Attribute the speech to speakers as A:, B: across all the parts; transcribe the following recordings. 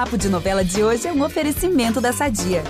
A: Papo de Novela de hoje é um oferecimento da Sadia.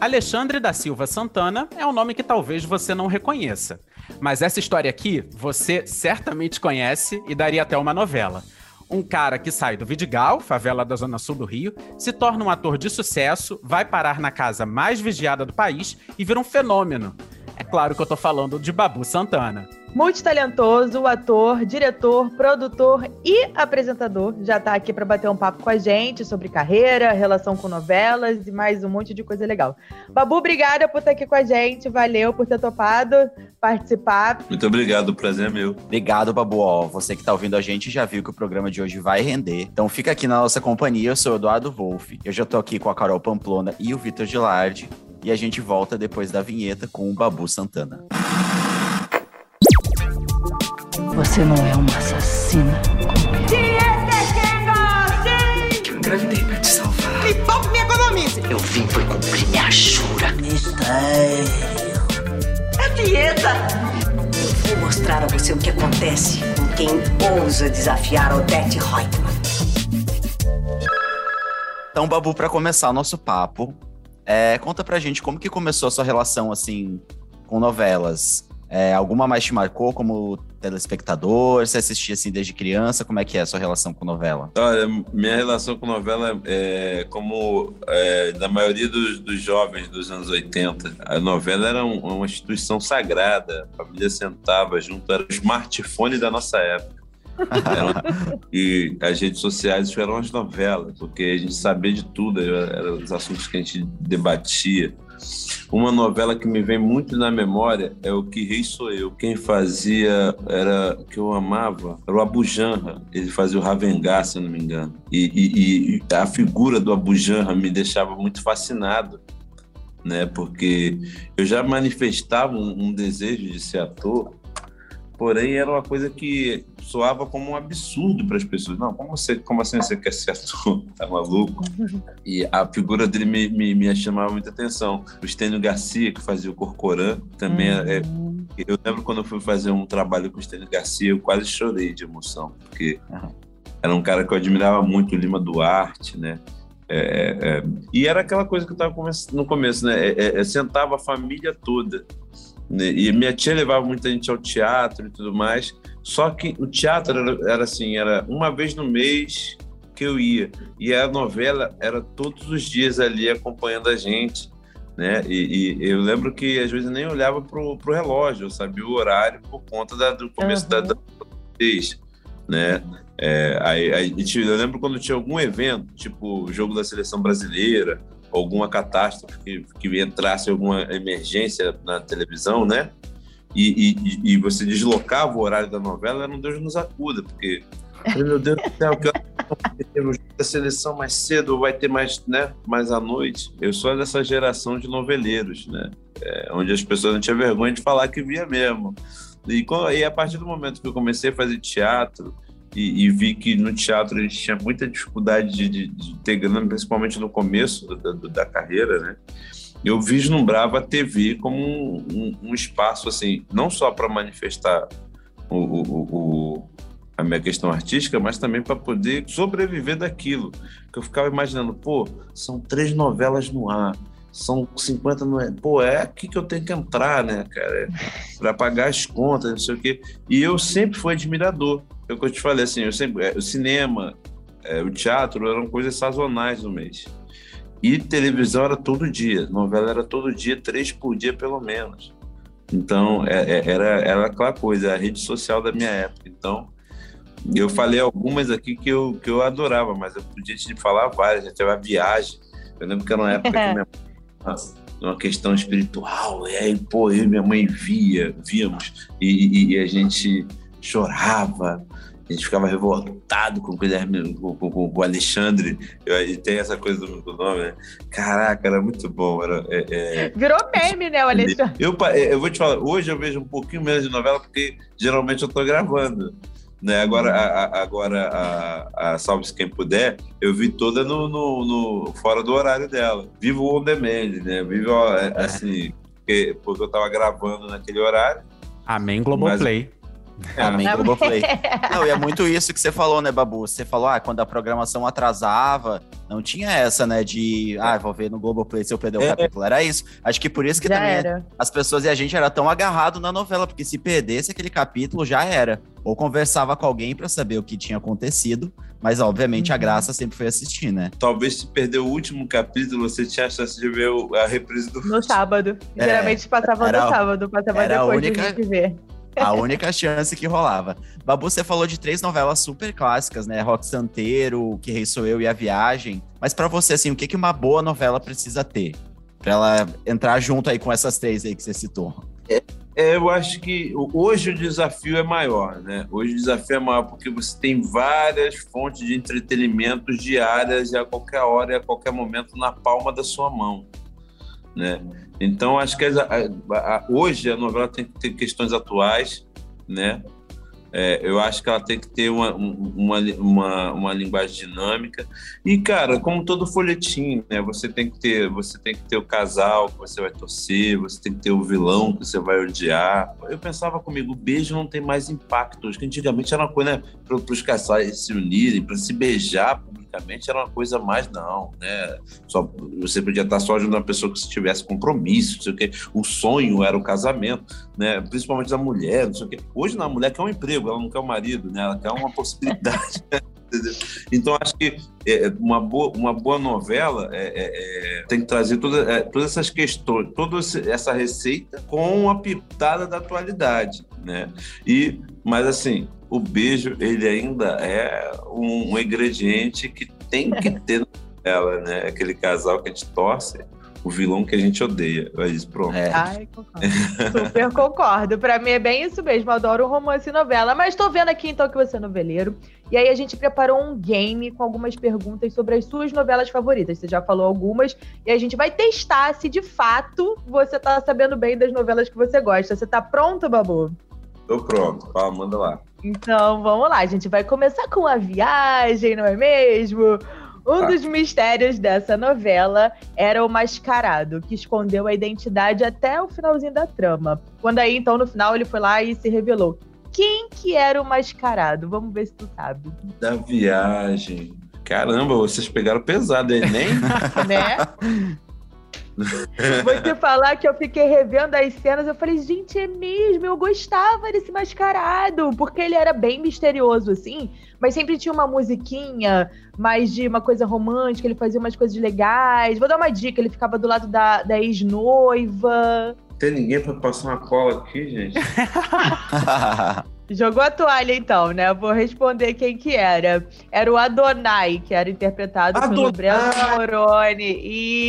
B: Alexandre da Silva Santana é um nome que talvez você não reconheça. Mas essa história aqui você certamente conhece e daria até uma novela. Um cara que sai do Vidigal, favela da Zona Sul do Rio, se torna um ator de sucesso, vai parar na casa mais vigiada do país e vira um fenômeno. É claro que eu tô falando de Babu Santana.
C: Multitalentoso, ator, diretor, produtor e apresentador. Já tá aqui para bater um papo com a gente sobre carreira, relação com novelas e mais um monte de coisa legal. Babu, obrigada por estar aqui com a gente. Valeu por ter topado participar.
D: Muito obrigado, o prazer é meu.
E: Obrigado, Babu. Ó, você que tá ouvindo a gente já viu que o programa de hoje vai render. Então fica aqui na nossa companhia. Eu sou o Eduardo Wolff. Eu já tô aqui com a Carol Pamplona e o Vitor Gilardi. E a gente volta depois da vinheta com o Babu Santana.
F: Você não é uma assassina como
G: eu. Eu engravidei pra te salvar.
H: Me poupe me economize.
F: Eu vim por cumprir minha jura.
G: Mistério.
H: É dieta.
F: Eu vou mostrar a você o que acontece com quem ousa desafiar Odette Reutemann.
E: Então, Babu, para começar o nosso papo, é, conta pra gente como que começou a sua relação, assim, com novelas. É, alguma mais te marcou como telespectador? Você assistia assim desde criança? Como é que é a sua relação com novela?
D: Olha, minha relação com novela é como é, da maioria dos, dos, jovens dos anos 80. A novela era um, uma instituição sagrada. A família sentava junto, era o smartphone da nossa época. E as redes sociais eram as novelas, porque a gente sabia de tudo, eram os assuntos que a gente debatia. Uma novela que me vem muito na memória é o Que Rei Sou Eu. Quem fazia era que eu amava, era o Abu Janra. Ele fazia o Ravengá, se não me engano. E, e, e a figura do Abu Janra me deixava muito fascinado. Né, porque eu já manifestava um, um desejo de ser ator, porém era uma coisa que soava como um absurdo para as pessoas. Não, como, você, como assim você quer ser ator? Tá maluco? E a figura dele me, me, me chamava muita atenção. O Estênio Garcia, que fazia o Corcoran, também é, uhum. é, Eu lembro quando eu fui fazer um trabalho com o Estênio Garcia, eu quase chorei de emoção, porque era um cara que eu admirava muito, o Lima Duarte, né? É, é, é e era aquela coisa que eu estava no começo, né? É, é, sentava a família toda? E minha tia levava muita gente ao teatro e tudo mais. Só que o teatro era, era assim, era uma vez no mês que eu ia. E a novela era todos os dias ali acompanhando a gente. Né? E, e eu lembro que às vezes nem olhava pro, pro relógio, eu sabia o horário por conta da, do começo uhum. da, da né? É, aí, aí, eu lembro quando tinha algum evento, tipo o jogo da seleção brasileira, alguma catástrofe que, que entrasse alguma emergência na televisão, né? E, e, e, você deslocava o horário da novela, era um Deus nos acuda, porque, meu Deus do céu, que temos a seleção mais cedo, vai ter mais, né, mais à noite. Eu sou dessa geração de noveleiros, né? É, onde as pessoas não tinham vergonha de falar que via mesmo. E, e a partir do momento que eu comecei a fazer teatro, e, e, vi que no teatro a gente tinha muita dificuldade de, de, de ter grana, principalmente no começo da, da, carreira, né? Eu vislumbrava a TV como um, um, um espaço, assim, não só para manifestar o, o, o, a minha questão artística, mas também para poder sobreviver daquilo. Que eu ficava imaginando, pô, são três novelas no ar, são 50 no pô, é aqui que eu tenho que entrar, né, cara, para pagar as contas, não sei o quê. E eu sempre fui admirador é o que eu te falei, assim, eu sempre, é, o cinema, é, o teatro eram coisas sazonais no mês. E televisão era todo dia, novela era todo dia, três por dia pelo menos. Então, é, é, era, era aquela coisa, a rede social da minha época. Então, eu falei algumas aqui que eu, que eu adorava, mas eu podia te falar várias. Até a viagem. Eu lembro que era uma época que minha uma questão espiritual, e aí, pô, eu e minha mãe via, víamos, e, e, e a gente chorava, a gente ficava revoltado com o Guilherme, com, com, com o Alexandre. E tem essa coisa do, do, nome, né? Caraca, era muito bom. Era, é, é...
C: Virou meme, né, o Alexandre?
D: Eu, eu vou te falar, hoje eu vejo um pouquinho menos de novela, porque geralmente eu tô gravando. Né? Agora, a, agora a, a Salve-se Quem Puder, eu vi toda no, no, no, fora do horário dela. Vivo o on demand, né? Vivo assim, porque, porque eu tava gravando naquele horário.
B: Amém, Globoplay.
E: Homem
C: É.
E: Globoplay. Não, e é muito isso que você falou, né, Babu? Você falou, ah, quando a programação atrasava, não tinha essa, né, de, ah, vou ver no Globoplay se eu perder o
D: É.
E: capítulo. Era isso. Acho que por isso que
C: Já
E: também
C: era.
E: as pessoas e a gente era tão agarrado na novela, porque se perdesse aquele capítulo, já era. Ou conversava com alguém pra saber o que tinha acontecido, mas obviamente a
C: Uhum.
E: graça sempre foi assistir, né?
D: Talvez se perder o último capítulo, você tinha a chance de ver a reprise do.
C: No sábado.
E: É,
C: Geralmente passava
E: era-
C: no sábado, passava
E: era a
C: depois
E: única-
C: de a gente ver.
E: A única chance que rolava. Babu, você falou de três novelas super clássicas, né? Rock Santeiro, Que Rei Sou Eu e A Viagem. Mas pra você, assim, o que que uma boa novela precisa ter? Pra ela entrar junto aí com essas três aí que você citou.
D: É, eu acho que hoje o desafio é maior, né? Hoje o desafio é maior porque você tem várias fontes de entretenimento diárias e a qualquer hora e a qualquer momento na palma da sua mão, né? Então acho que a- a- hoje a novela tem que ter questões atuais, né? É, eu acho que ela tem que ter uma, um- uma, uma, uma linguagem dinâmica. E, cara, como todo folhetim, né? Você tem que ter, você tem que ter o casal que você vai torcer, você tem que ter o vilão que você vai odiar. Eu pensava comigo, beijo não tem mais impacto. Acho que antigamente era uma coisa, né? Para os casais se unirem, para se beijar publicamente era uma coisa mais, não, né? Só, você podia estar só junto a uma pessoa que se tivesse compromisso, não sei o quê. O sonho era o casamento, né? Principalmente da mulher, não sei o quê. Hoje, não, a mulher quer um emprego, ela não quer um marido, né? Ela quer uma possibilidade. entendeu? Então, acho que é, uma, boa, uma boa novela é, é, é, tem que trazer toda, é, todas essas questões, toda essa receita com uma pitada da atualidade, né? E, mas, assim, o beijo, ele ainda é um, um ingrediente que tem que ter na novela, né? Aquele casal que a gente torce, o vilão que a gente odeia. É isso, pronto.
E: É.
C: Ai, concordo. Super concordo. Pra mim é bem isso mesmo. Eu adoro romance e novela. Mas tô vendo aqui então que você é noveleiro. E aí a gente preparou um game com algumas perguntas sobre as suas novelas favoritas. Você já falou algumas. E a gente vai testar se de fato você tá sabendo bem das novelas que você gosta. Você tá pronto, Babu?
D: Tô pronto. Fala, manda lá.
C: Então vamos lá. A gente vai começar com a viagem, não é mesmo? Um
D: Tá.
C: dos mistérios dessa novela era o mascarado, que escondeu a identidade até o finalzinho da trama. Quando aí, então, no final, ele foi lá e se revelou. Quem que era o mascarado? Vamos ver se tu sabe.
D: Da viagem. Caramba, vocês pegaram pesado, Enem?
C: Né? Você falar que eu fiquei revendo as cenas, eu falei, gente, é mesmo, eu gostava desse mascarado, porque ele era bem misterioso, assim, mas sempre tinha uma musiquinha mais de uma coisa romântica, ele fazia umas coisas legais. Vou dar uma dica, ele ficava do lado da, da ex-noiva.
D: Tem ninguém pra passar uma cola aqui, gente?
C: Jogou a toalha, então, né? Eu Vou responder quem que era. Era o Adonai, que era interpretado pelo
D: Adonai!
C: Breno Moroni.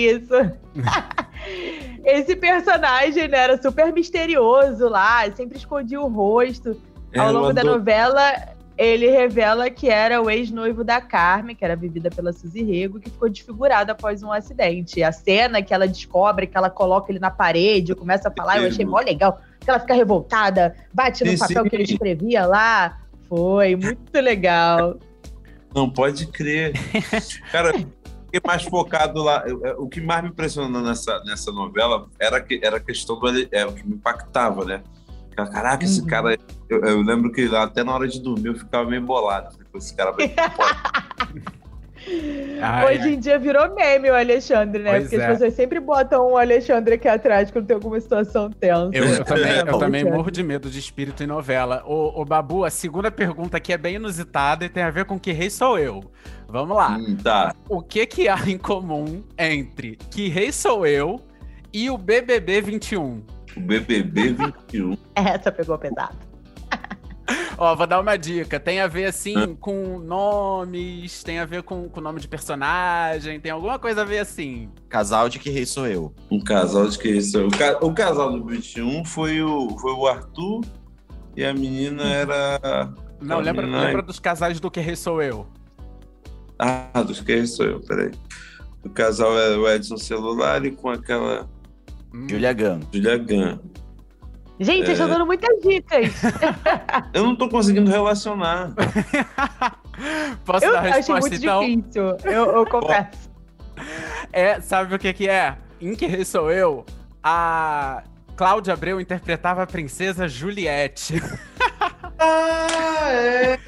C: Isso. Esse personagem né, era super misterioso lá, sempre escondia o rosto. Ao
D: Era
C: longo da novela, ele revela que era o ex-noivo da Carmen, que era vivida pela Suzy Rego, que ficou desfigurado após um acidente. A cena que ela descobre que ela coloca ele na parede, começa a falar, eu achei mó legal. Que ela fica revoltada, bate no
D: Sim,
C: papel
D: sim.
C: que ele escrevia lá. Foi muito legal.
D: Não pode crer. Cara, eu fiquei mais focado lá. Eu- O que mais me impressionou nessa, nessa novela era, que, era a questão do. É, o que me impactava, né? Cara, Caraca, esse
C: Uhum.
D: cara. Eu, eu lembro que até na hora de dormir eu ficava meio bolado. Falei, "Pô, esse cara vai.
B: Ai,
C: Hoje em dia virou meme o Alexandre, né?
B: Pois
C: Porque
B: é.
C: as pessoas sempre botam um Alexandre aqui atrás quando tem alguma situação tensa.
B: Eu, eu também,
C: É
B: eu também
C: Thiago.
B: morro de medo de espírito em novela. Ô, ô, Babu, a segunda pergunta aqui é bem inusitada e tem a ver com que rei sou eu. Vamos lá.
D: Hum, tá.
B: O que que há em comum entre que rei sou eu e o BBB 21?
D: O BBB 21.
C: Essa pegou pesado.
B: Ó, vou dar uma dica. Tem a ver, assim, com nomes, tem a ver com o nome de personagem, tem alguma coisa a ver assim.
E: Casal de que rei sou eu.
D: Um casal de que isso? O, ca- o casal do 21 foi o, foi o Arthur e a menina era.
B: Não,
D: A
B: lembra,
D: menina-
B: lembra dos casais do que rei sou eu?
D: Ah, dos que isso sou eu, peraí. O casal era o Edson Celular e com aquela
B: Hum.
E: Julia Gunn.
D: Julia Gunn.
C: Gente, vocês
D: É.
C: estão dando muitas dicas.
D: Eu não tô conseguindo relacionar.
B: Posso
C: Eu
B: dar a resposta,
C: muito
B: então?
C: difícil. Eu, eu confesso.
B: É, sabe o que que é? Em que rei sou eu? A Cláudia Abreu interpretava a princesa Juliette.
D: Ah, é.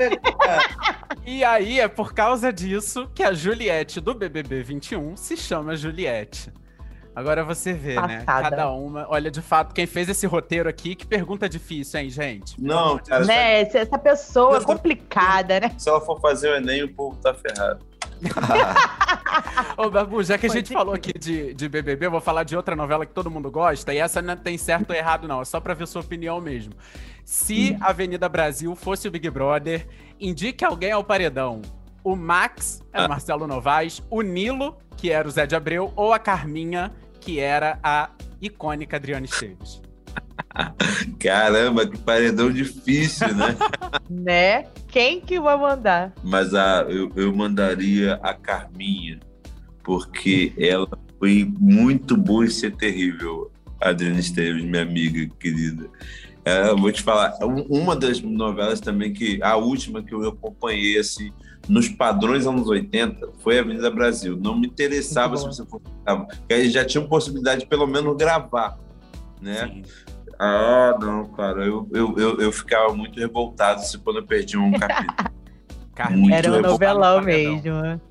B: E aí é por causa disso que a Juliette do BBB 21 se chama Juliette. Agora você vê, né?
C: Passada.
B: Cada uma. Olha, de fato, quem fez esse roteiro aqui, que pergunta difícil, hein, gente?
D: Não, cara,
C: Né? Essa- Essa pessoa é complicada, né?
D: se ela for fazer o Enem, o povo tá ferrado.
B: Ô, Babu, já que a
C: Pode
B: gente falou aqui de, de BBB, eu vou falar de outra novela que todo mundo gosta, e essa não tem certo ou errado, não, é só pra ver sua opinião mesmo. Se a Avenida Brasil fosse o Big Brother, indique alguém ao paredão. O Max, é o Marcelo Novaes, o Nilo, que era o Zé de Abreu, ou a Carminha, que era a icônica Adriana Esteves.
D: Caramba, que paredão difícil, né?
C: Né? Quem que vai mandar?
D: Mas a, eu, eu mandaria a Carminha, porque ela foi muito boa em ser terrível, Adriana Esteves, minha amiga querida. É, vou te falar, um- uma das novelas também que, a última que eu acompanhei, assim, nos padrões anos 80, foi Avenida Brasil. Não me interessava se você fosse porque aí já tinha possibilidade de pelo menos gravar, né?
B: Sim.
D: Ah, não, cara, eu, eu, eu, eu ficava muito revoltado se quando eu perdi um capítulo.
C: Era um novelão mesmo.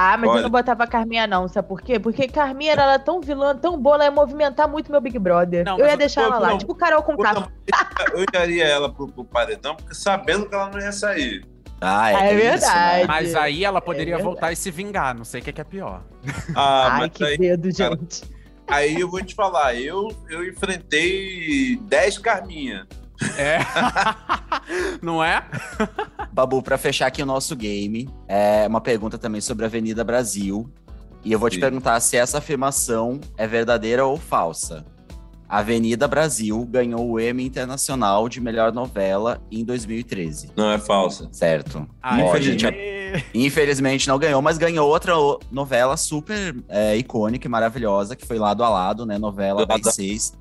C: Ah, mas eu
D: Olha-
C: não botava a Carminha, não, sabe por quê? Porque Carminha era ela tão vilã, tão boa, ela ia movimentar muito meu Big Brother.
B: Não,
C: eu ia
B: eu-
C: deixar ela lá,
D: não,
C: tipo Carol com K.
D: eu daria ela pro, pro paredão, porque sabendo que ela não ia sair.
E: Ah, é,
C: Ah, é
E: tem isso,
C: verdade.
E: né?
B: Mas aí ela poderia
C: verdade.
B: voltar e se vingar, não sei o que é, que é pior.
D: Ah,
C: Ai,
D: mas
C: que
D: aí,
C: dedo,
D: cara.
C: gente.
D: aí eu vou te falar, eu, eu enfrentei 10 Carminha.
B: É. não é?
E: Babu, pra fechar aqui o nosso game, é uma pergunta também sobre a Avenida Brasil. E eu vou te
D: Sim.
E: perguntar se essa afirmação é verdadeira ou falsa. A Avenida Brasil ganhou o Emmy Internacional de Melhor Novela em 2013.
D: Não, é falsa.
E: Certo.
B: Ai,
E: Ó,
D: Infelizmente.
E: gente, Infelizmente não ganhou, mas ganhou outra novela super é, icônica e maravilhosa, que foi Lado a Lado, né? Novela das seis,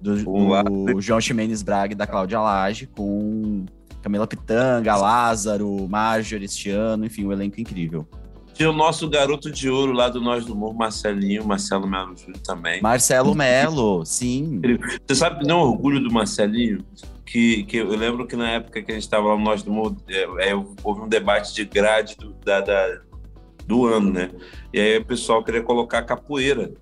E: do,
D: Um
E: do João Ximenes Braga e da Cláudia Lage, com Camila Pitanga, Lázaro, Marjorie este ano, enfim, um elenco incrível.
D: Tinha o nosso garoto de ouro lá do Nós do Humor, Marcelinho, Marcelo Melo Júnior também.
E: Marcelo Melo, sim.
D: Você sabe que não orgulho do Marcelinho? Que, que eu lembro que na época que a gente estava lá no Nós do Humor, é, é, houve um debate de grade do, da, da- do ano, né? E aí o pessoal queria colocar capoeira.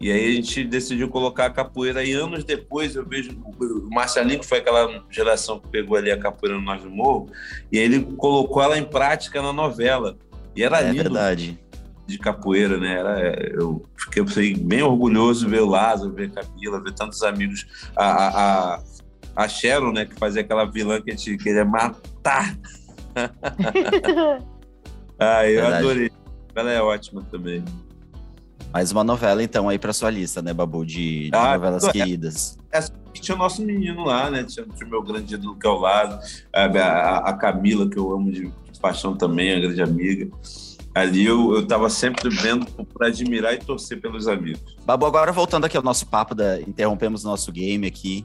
D: E aí a gente decidiu colocar a capoeira. E anos depois eu vejo o Marcelinho, que foi aquela geração que pegou ali a capoeira no Nós do Morro, e aí ele colocou ela em prática na novela. E era
E: É
D: lindo
E: verdade.
D: de capoeira, né? Era, eu fiquei assim, bem orgulhoso de ver o Lázaro, ver a Camila, ver tantos amigos. A, a, a, a Sharon, né? Que fazia aquela vilã que a gente queria matar. Ah, eu
E: Verdade.
D: adorei. Ela é ótima também.
E: Mais uma novela, então, aí pra sua lista, né, Babu, de, de
D: Ah,
E: novelas
D: é.
E: queridas.
D: Tinha o nosso menino lá, né? Tinha, tinha o meu grande ídolo que é o Lázaro, a, a, a Camila, que eu amo de, de paixão também, a grande amiga. Ali eu, eu tava sempre vendo para admirar e torcer pelos amigos.
E: Babu, agora voltando aqui ao nosso papo, da, interrompemos o nosso game aqui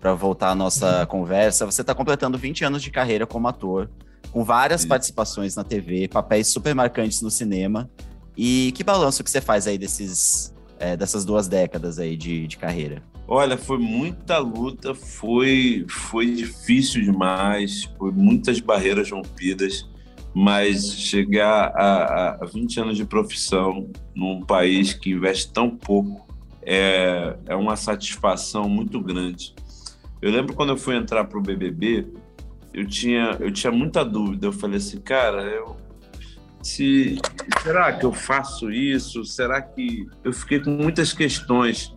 E: para voltar à nossa conversa. Você está completando 20 anos de carreira como ator, com várias
D: Sim.
E: participações na TV, papéis super marcantes no cinema. E que balanço que você faz aí desses, é, dessas duas décadas aí de, de carreira?
D: Olha, foi muita luta, foi, foi difícil demais, foi muitas barreiras rompidas, mas chegar a, a 20 anos de profissão num país que investe tão pouco é, é uma satisfação muito grande. Eu lembro quando eu fui entrar para o BBB, eu tinha, eu tinha muita dúvida. Eu falei assim, cara, eu, se, será que eu faço isso? Será que eu fiquei com muitas questões?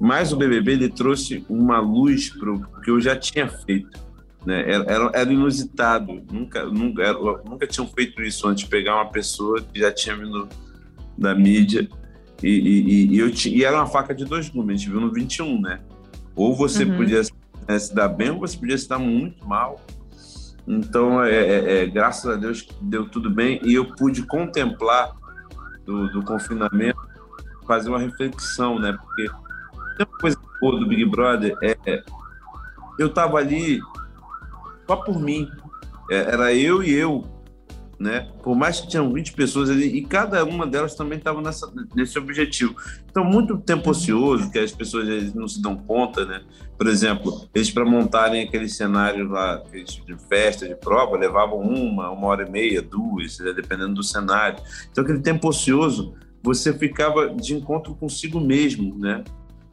D: Mas o BBB ele trouxe uma luz para o que eu já tinha feito. Né? Era, era, inusitado, nunca, nunca, era- nunca tinham feito isso antes, pegar uma pessoa que já tinha vindo da mídia e, e, e eu e era uma faca de dois gumes, a gente viu no 21, né? Ou você
C: Uhum.
D: podia né, se dar bem ou você podia se dar muito mal. Então, é, é, é, graças a Deus deu tudo bem e eu pude contemplar do, do confinamento, fazer uma reflexão, né? Porque uma coisa boa do Big Brother é, é eu tava ali só por mim. É, era eu e eu. Né? Por mais que tinham 20 pessoas ali, e cada uma delas também estava nesse objetivo. Então, muito tempo ocioso, que as pessoas eles não se dão conta, né? Por exemplo, eles para montarem aquele cenário lá de festa, de prova, levavam uma, uma hora e meia, duas, né? dependendo do cenário. Então, aquele tempo ocioso, você ficava de encontro consigo mesmo, né?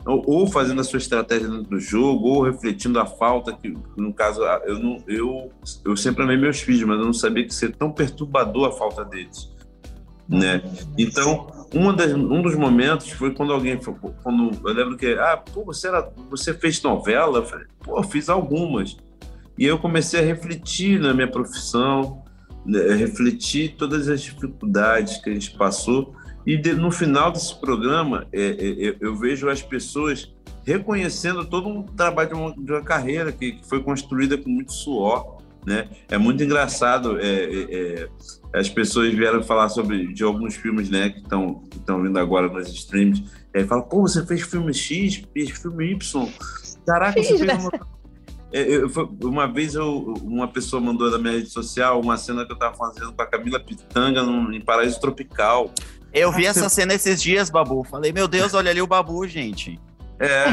D: Ou fazendo a sua estratégia dentro do jogo, ou refletindo a falta que, no caso, eu não, eu, eu sempre amei meus filhos, mas eu não sabia que ser tão perturbador a falta deles, né? Então, das, um dos momentos foi quando alguém, quando eu lembro que, ah, pô, você era, você fez novela? Eu falei, pô, fiz algumas. E eu comecei a refletir na minha profissão, né, refletir todas as dificuldades que a gente passou e de, no final desse programa, é, é, é, eu vejo as pessoas reconhecendo todo um trabalho de uma, de uma carreira que, que, foi construída com muito suor. Né? É muito engraçado. É, é, é as pessoas vieram falar sobre de alguns filmes né, que estão vindo agora nos streams. É, fala, pô, você fez filme X, fez filme Y. Caraca, Fiz, você fez uma... Eu, uma vez eu, uma pessoa mandou na minha rede social uma cena que eu estava fazendo com a Camila Pitanga em Paraíso Tropical.
E: Eu vi essa cena esses dias, Babu. Falei, meu Deus, olha ali o Babu, gente.
D: É.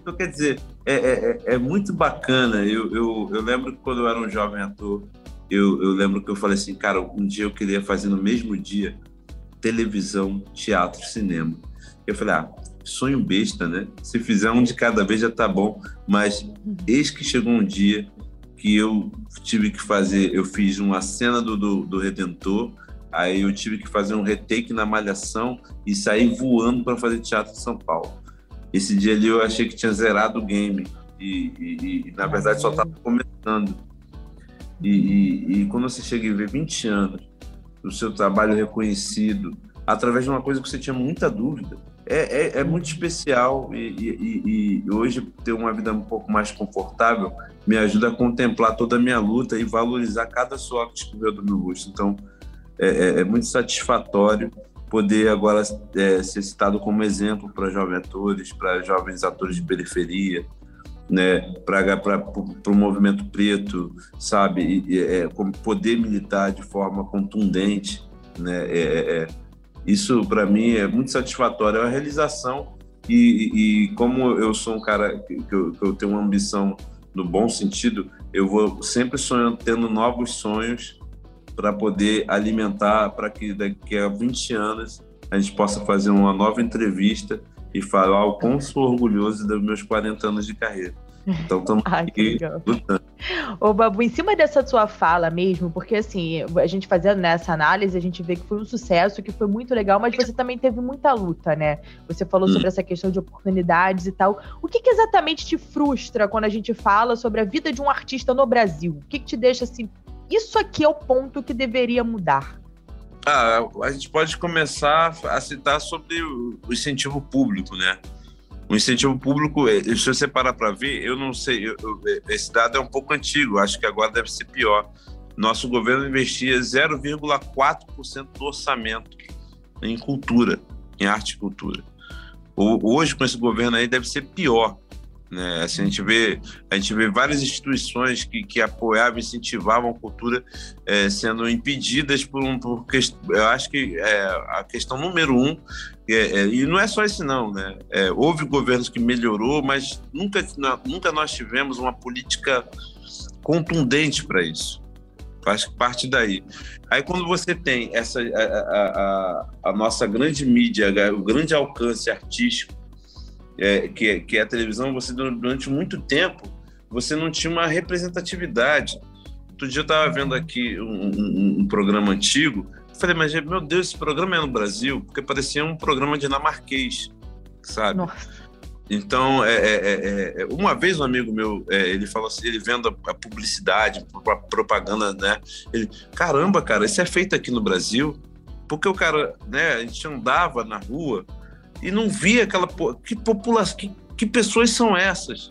D: então, quer dizer, é, é, é, é muito bacana. Eu, eu, eu lembro que quando eu era um jovem ator, eu, eu lembro que eu falei assim, cara, um dia eu queria fazer no mesmo dia televisão, teatro, cinema. Eu falei, ah, sonho besta, né? Se fizer um de cada vez já tá bom. Mas eis que chegou um dia que eu tive que fazer, eu fiz uma cena do, do, do Redentor, Aí eu tive que fazer um retake na Malhação e sair voando para fazer teatro em São Paulo. Esse dia ali eu achei que tinha zerado o game e, e, e na verdade só estava começando. E, e, quando você chega e vê 20 anos, o seu trabalho reconhecido, através de uma coisa que você tinha muita dúvida, é, é, é muito especial e, hoje ter uma vida um pouco mais confortável me ajuda a contemplar toda a minha luta e valorizar cada suor que escorreu do meu rosto. Então, é, é, é muito satisfatório poder agora é, ser citado como exemplo para jovens atores, para jovens atores de periferia, né, para o movimento preto, sabe, é, como poder militar de forma contundente, né, é, é, é. Isso para mim é muito satisfatório, é uma realização e, e como eu sou um cara que eu, que eu, tenho uma ambição no bom sentido, eu vou sempre sonhando, tendo novos sonhos para poder alimentar, para que daqui a 20 anos a gente possa fazer uma nova entrevista e falar o quão sou orgulhoso dos meus 40 anos de carreira. Então estamos aqui lutando.
C: Ô, Babu, em cima dessa sua fala mesmo, porque assim, a gente fazendo nessa análise, a gente vê que foi um sucesso, que foi muito legal, mas você também teve muita luta, né? Você falou hum. sobre essa questão de oportunidades e tal. O que, que, exatamente te frustra quando a gente fala sobre a vida de um artista no Brasil? O que, que te deixa assim isso aqui é o ponto que deveria mudar.
D: Ah, a gente pode começar a citar sobre o incentivo público, né? O incentivo público, eh, se você parar para ver, eu não sei, eu, esse dado é um pouco antigo, acho que agora deve ser pior. Nosso governo investia 0,4% do orçamento em cultura, em arte e cultura. Hoje, com esse governo aí, deve ser pior. Né? Assim, a, gente vê, a gente vê várias instituições que, que apoiavam, incentivavam a cultura é, sendo impedidas por um. Por, eu acho que é, a questão número um, é, é, e não é só isso, não. Né? É, houve governos que melhorou, mas nunca, nunca nós tivemos uma política contundente para isso. Acho que parte daí. Aí quando você tem essa a, a, a, a nossa grande mídia, o grande alcance artístico é, que, é, que é a televisão, você durante muito tempo você não tinha uma representatividade. Outro dia eu estava vendo aqui um, um, um, programa antigo, eu falei, mas meu Deus, esse programa é no Brasil, porque parecia um programa dinamarquês, sabe? Nossa. Então, é, é, é, é uma vez um amigo meu, é, ele falou assim, ele vendo a, a publicidade, a propaganda, né? Ele, caramba, cara, isso é feito aqui no Brasil, porque o cara, né? A gente andava na rua, e não via aquela que população, que, que pessoas são essas?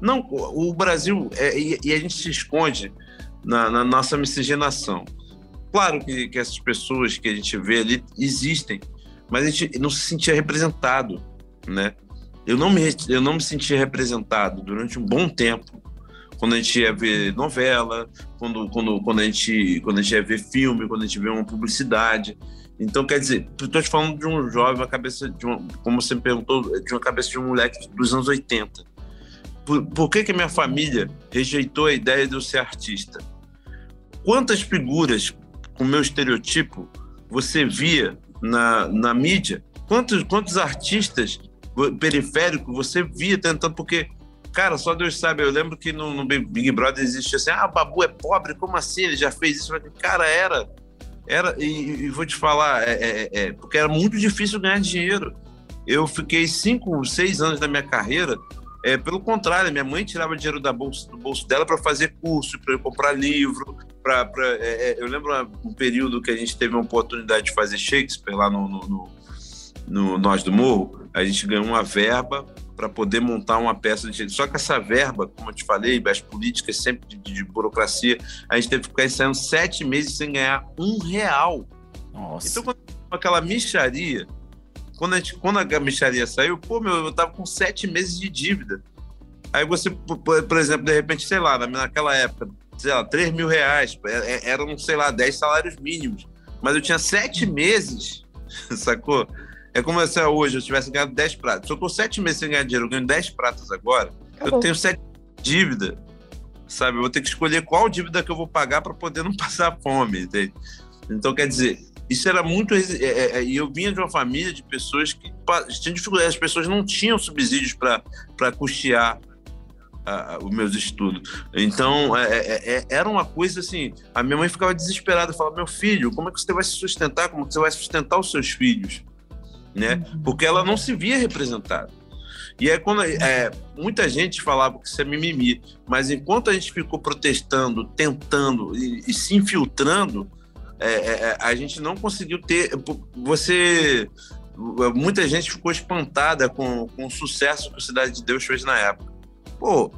D: Não, o Brasil é, e, e, a gente se esconde na, na nossa miscigenação. Claro que, que, essas pessoas que a gente vê ali existem, mas a gente não se sentia representado, né? Eu não me, eu não me sentia representado durante um bom tempo quando a gente ia ver novela, quando, quando, quando, a gente, quando a gente ia ver filme, quando a gente vê uma publicidade. Então, quer dizer, estou te falando de um jovem, uma cabeça de uma, como você me perguntou, de uma cabeça de um moleque dos anos 80. Por, por que, que minha família rejeitou a ideia de eu ser artista? Quantas figuras com meu estereotipo você via na, na mídia? Quantos, quantos artistas periféricos você via tentando? Porque Cara, só Deus sabe. Eu lembro que no, no Big Brother existia assim: ah, Babu é pobre, como assim? Ele já fez isso? Cara, era. Era, e, e vou te falar, é, é, é, porque era muito difícil ganhar dinheiro. Eu fiquei cinco, seis anos da minha carreira. É, pelo contrário, minha mãe tirava dinheiro da bolsa, do bolso dela para fazer curso, para comprar livro. Pra é, é, eu lembro um período que a gente teve a oportunidade de fazer Shakespeare lá no, no, no, no Nós do Morro. A gente ganhou uma verba para poder montar uma peça de Só que essa verba, como eu te falei, as políticas sempre de, de burocracia, a gente teve que ficar ensaiando sete meses sem ganhar um real. Nossa. Então, quando aquela micharia, quando a, gente, quando a micharia saiu, pô, meu, eu tava com sete meses de dívida. Aí você, por, exemplo, de repente, sei lá, naquela época, sei lá, 3 mil reais, é, é, eram, sei lá, 10 salários mínimos. Mas eu tinha sete meses, sacou? É como se hoje eu tivesse ganhado 10 pratas. Se eu tô sete meses sem ganhar dinheiro, eu ganho 10 pratas agora, Acabou. eu tenho sete dívida, sabe? Eu vou ter que escolher qual dívida que eu vou pagar para poder não passar fome. Entende? Então, quer dizer, isso era muito. É, é, é, e eu vinha de uma família de pessoas que tinham dificuldade, as pessoas não tinham subsídios para custear uh, os meus estudos. Então, é, é, é, era uma coisa assim. A minha mãe ficava desesperada, falava: Meu filho, como é que você vai se sustentar? Como você vai sustentar os seus filhos? Né? Porque ela não se via representada. E aí, quando é, muita gente falava que isso é mimimi, mas enquanto a gente ficou protestando, tentando e, e se infiltrando, é, é, é a gente não conseguiu ter. Você. Muita gente ficou espantada com, com o sucesso que o Cidade de Deus fez na época. Pô,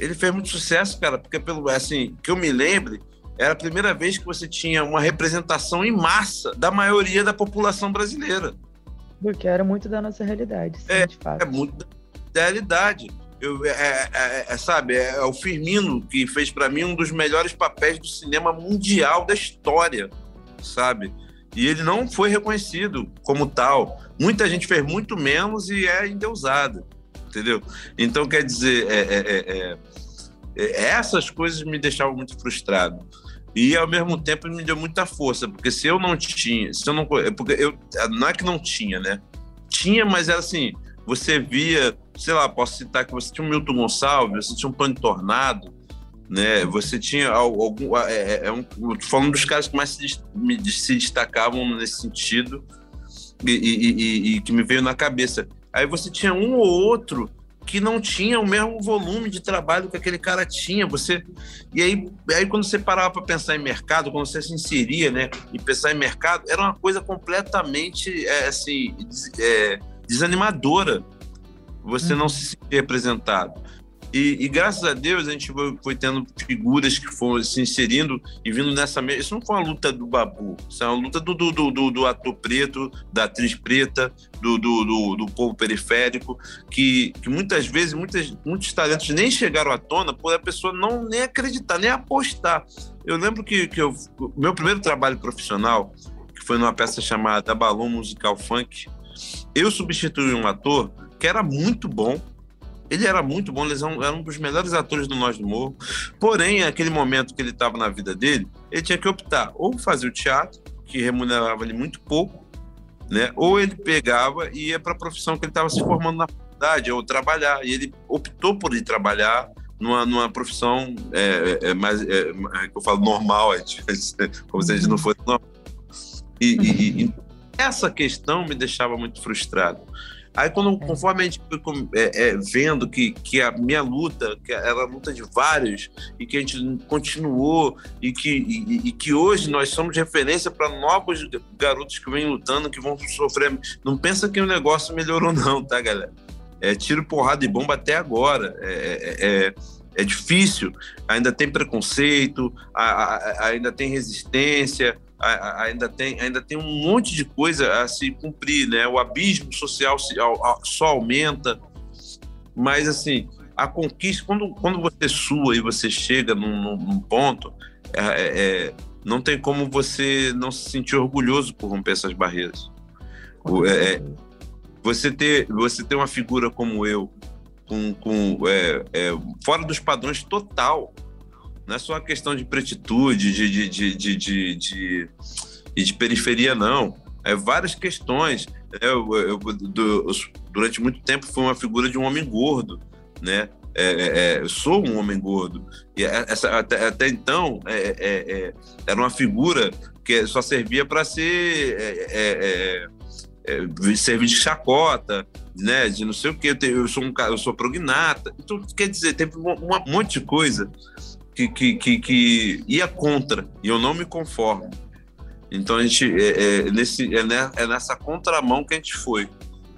D: ele fez muito sucesso, cara, porque, pelo assim, que eu me lembre, era a primeira vez que você tinha uma representação em massa da maioria da população brasileira.
C: Porque era muito da nossa realidade, sim,
D: é,
C: de fato.
D: É muito da realidade. Eu, é, é, é, é sabe, é, o Firmino que fez para mim um dos melhores papéis do cinema mundial da história, sabe? E ele não foi reconhecido como tal. Muita gente fez muito menos e é endeusada, entendeu? Então, quer dizer, essas coisas me deixavam muito frustrado e ao mesmo tempo me deu muita força, porque se eu não tinha, se eu não, porque eu não é que não tinha, né? Tinha, mas era assim, você via, sei lá, posso citar que você tinha um Milton Gonçalves, você tinha um Plano Tornado, né? Você tinha algum, é, é, é um, falando dos caras que mais se, se destacavam nesse sentido e, e, e, e que me veio na cabeça. Aí você tinha um ou outro que não tinha o mesmo volume de trabalho que aquele cara tinha. Você e aí, aí quando você parava para pensar em mercado, quando você se inseria, né, e pensar em mercado, era uma coisa completamente é, assim é, desanimadora. Você uhum. não se sentia representado. E, e, graças a Deus a gente foi, foi, tendo figuras que foram se inserindo e vindo nessa mesma. Isso não foi uma luta do Babu, isso é uma luta do, do, do, do ator preto, da atriz preta, do, do, do, povo periférico, que, que muitas vezes muitas, muitos talentos nem chegaram à tona por a pessoa não nem acreditar, nem apostar. Eu lembro que, que eu, meu primeiro trabalho profissional, que foi numa peça chamada Balão Musical Funk, eu substituí um ator que era muito bom, ele era muito bom, ele era um dos melhores atores do Nós do Morro. Porém, naquele momento que ele estava na vida dele, ele tinha que optar ou fazer o teatro, que remunerava ele muito pouco, né? ou ele pegava e ia para a profissão que ele estava se formando na faculdade, ou trabalhar. E ele optou por ir trabalhar numa, numa profissão é, é, é mais, é, é, que eu falo, normal, é, como se a gente não fosse normal. E, e, e essa questão me deixava muito frustrado Aí, quando, é. conforme a gente é, é, vendo que, que a minha luta, que era a luta de vários, e que a gente continuou, e que, e, e que hoje nós somos referência para novos garotos que vêm lutando, que vão sofrer. Não pensa que o negócio melhorou, não, tá, galera? É tiro, porrada e bomba até agora. É, é, é, é difícil, ainda tem preconceito, a, a, ainda tem resistência, ainda tem, ainda tem um monte de coisa a se cumprir, né? O abismo social só aumenta, mas assim, a conquista, quando, quando você sua e você chega num, num ponto, é, é, é, não tem como você não se sentir orgulhoso por romper essas barreiras. É, é, você ter você ter uma figura como eu, com, com é, fora dos padrões total, não é só uma questão de pretitude, de, de, de, de, de, de, de periferia, não. É várias questões. Eu, eu, eu, durante muito tempo fui uma figura de um homem gordo, né? É, é, é, eu sou um homem gordo. E essa, até, até então, é, é, é era uma figura que só servia para ser. servir de chacota, né? De não sei o que. Eu sou um eu sou prognata. Então, quer dizer, teve um, um monte de coisa que, que, que, que, ia contra. E eu não me conformo. Então, a gente. É, nesse, é nessa contramão que a gente foi.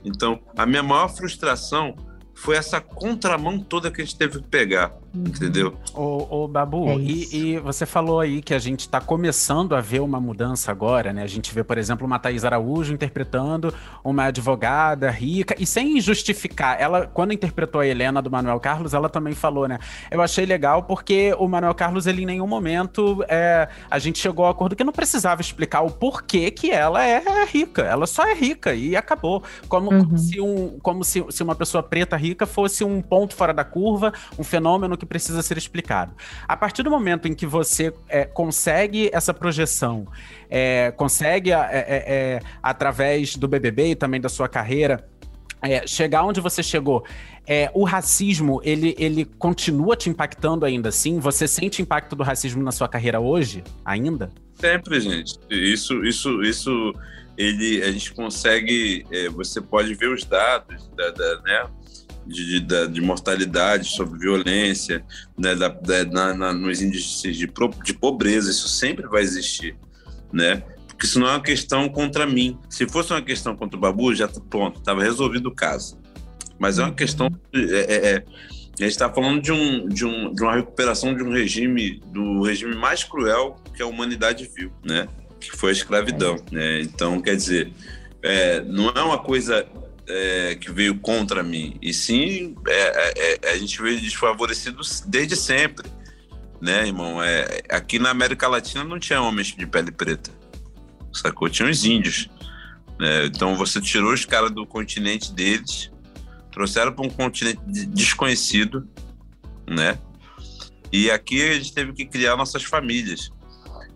D: Então, a minha maior frustração foi essa contramão toda que a gente teve que pegar. Entendeu?
B: Ô, ô Babu, é e, e, você falou aí que a gente está começando a ver uma mudança agora, né? A gente vê, por exemplo, uma Thaís Araújo interpretando uma advogada rica, e sem justificar, ela, quando interpretou a Helena do Manuel Carlos, ela também falou, né? Eu achei legal porque o Manuel Carlos, ele em nenhum momento, é, a gente chegou ao acordo que não precisava explicar o porquê que ela é rica, ela só é rica e acabou. Como, uhum. como se, um, como se, se uma pessoa preta rica rica fosse um ponto fora da curva, um fenômeno que precisa ser explicado. A partir do momento em que você é, consegue essa projeção, é, consegue, é, é, é através do BBB e também da sua carreira, é, chegar onde você chegou, é, o racismo, ele, ele continua te impactando ainda assim? Você sente impacto do racismo na sua carreira hoje, ainda?
D: Sempre, gente. Isso, isso, isso, ele, a gente consegue, é, você pode ver os dados da, da né, de, de, de mortalidade, sobre violência, né, da, da, na, na, nos índices de, de pobreza, isso sempre vai existir, né? Porque isso não é uma questão contra mim. Se fosse uma questão contra o Babu, já tá pronto, estava resolvido o caso. Mas é uma questão. É, é, é, a gente está falando de, um, de, um, de uma recuperação de um regime, do regime mais cruel que a humanidade viu, né? Que foi a escravidão. Né? Então, quer dizer, é, não é uma coisa é, que veio contra mim, e sim é, é, é, a gente veio desfavorecido desde sempre, né, irmão? É, aqui na América Latina não tinha homens de pele preta, sacou? Tinha os índios. Né? Então você tirou os caras do continente deles, trouxeram para um continente desconhecido, né? E aqui a gente teve que criar nossas famílias.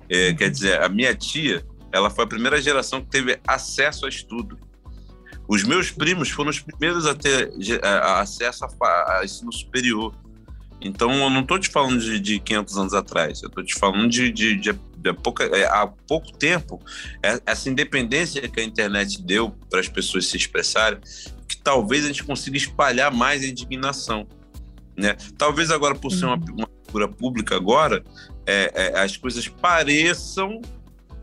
D: É, quer dizer, a minha tia, ela foi a primeira geração que teve acesso a estudo. Os meus primos foram os primeiros a ter acesso a, a ensino superior. Então, eu não estou te falando de, de 500 anos atrás, eu estou te falando de, de, de, de pouca, é, há pouco tempo, é, essa independência que a internet deu para as pessoas se expressarem, que talvez a gente consiga espalhar mais a indignação. Né? Talvez agora, por ser uma, uhum. uma figura pública agora, é, é, as coisas pareçam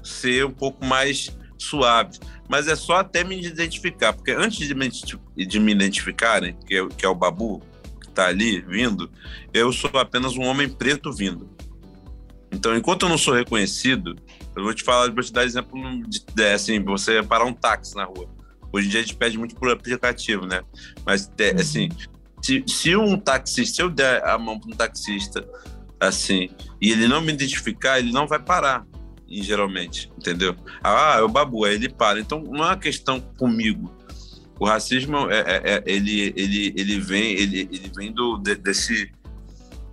D: ser um pouco mais suaves mas é só até me identificar, porque antes de me, de me identificarem, que é, que é o Babu, que está ali vindo, eu sou apenas um homem preto vindo. Então, enquanto eu não sou reconhecido, eu vou te falar, vou te dar exemplo de, de assim, você parar um táxi na rua. Hoje em dia a gente pede muito por aplicativo, né? Mas, uhum. assim, se, se um taxista, se eu der a mão para um taxista, assim, e ele não me identificar, ele não vai parar geralmente, entendeu? Ah, é o babu, aí ele para. Então, não é uma questão comigo. O racismo, é, é, é ele, ele, ele vem, ele, ele vem do, de, desse,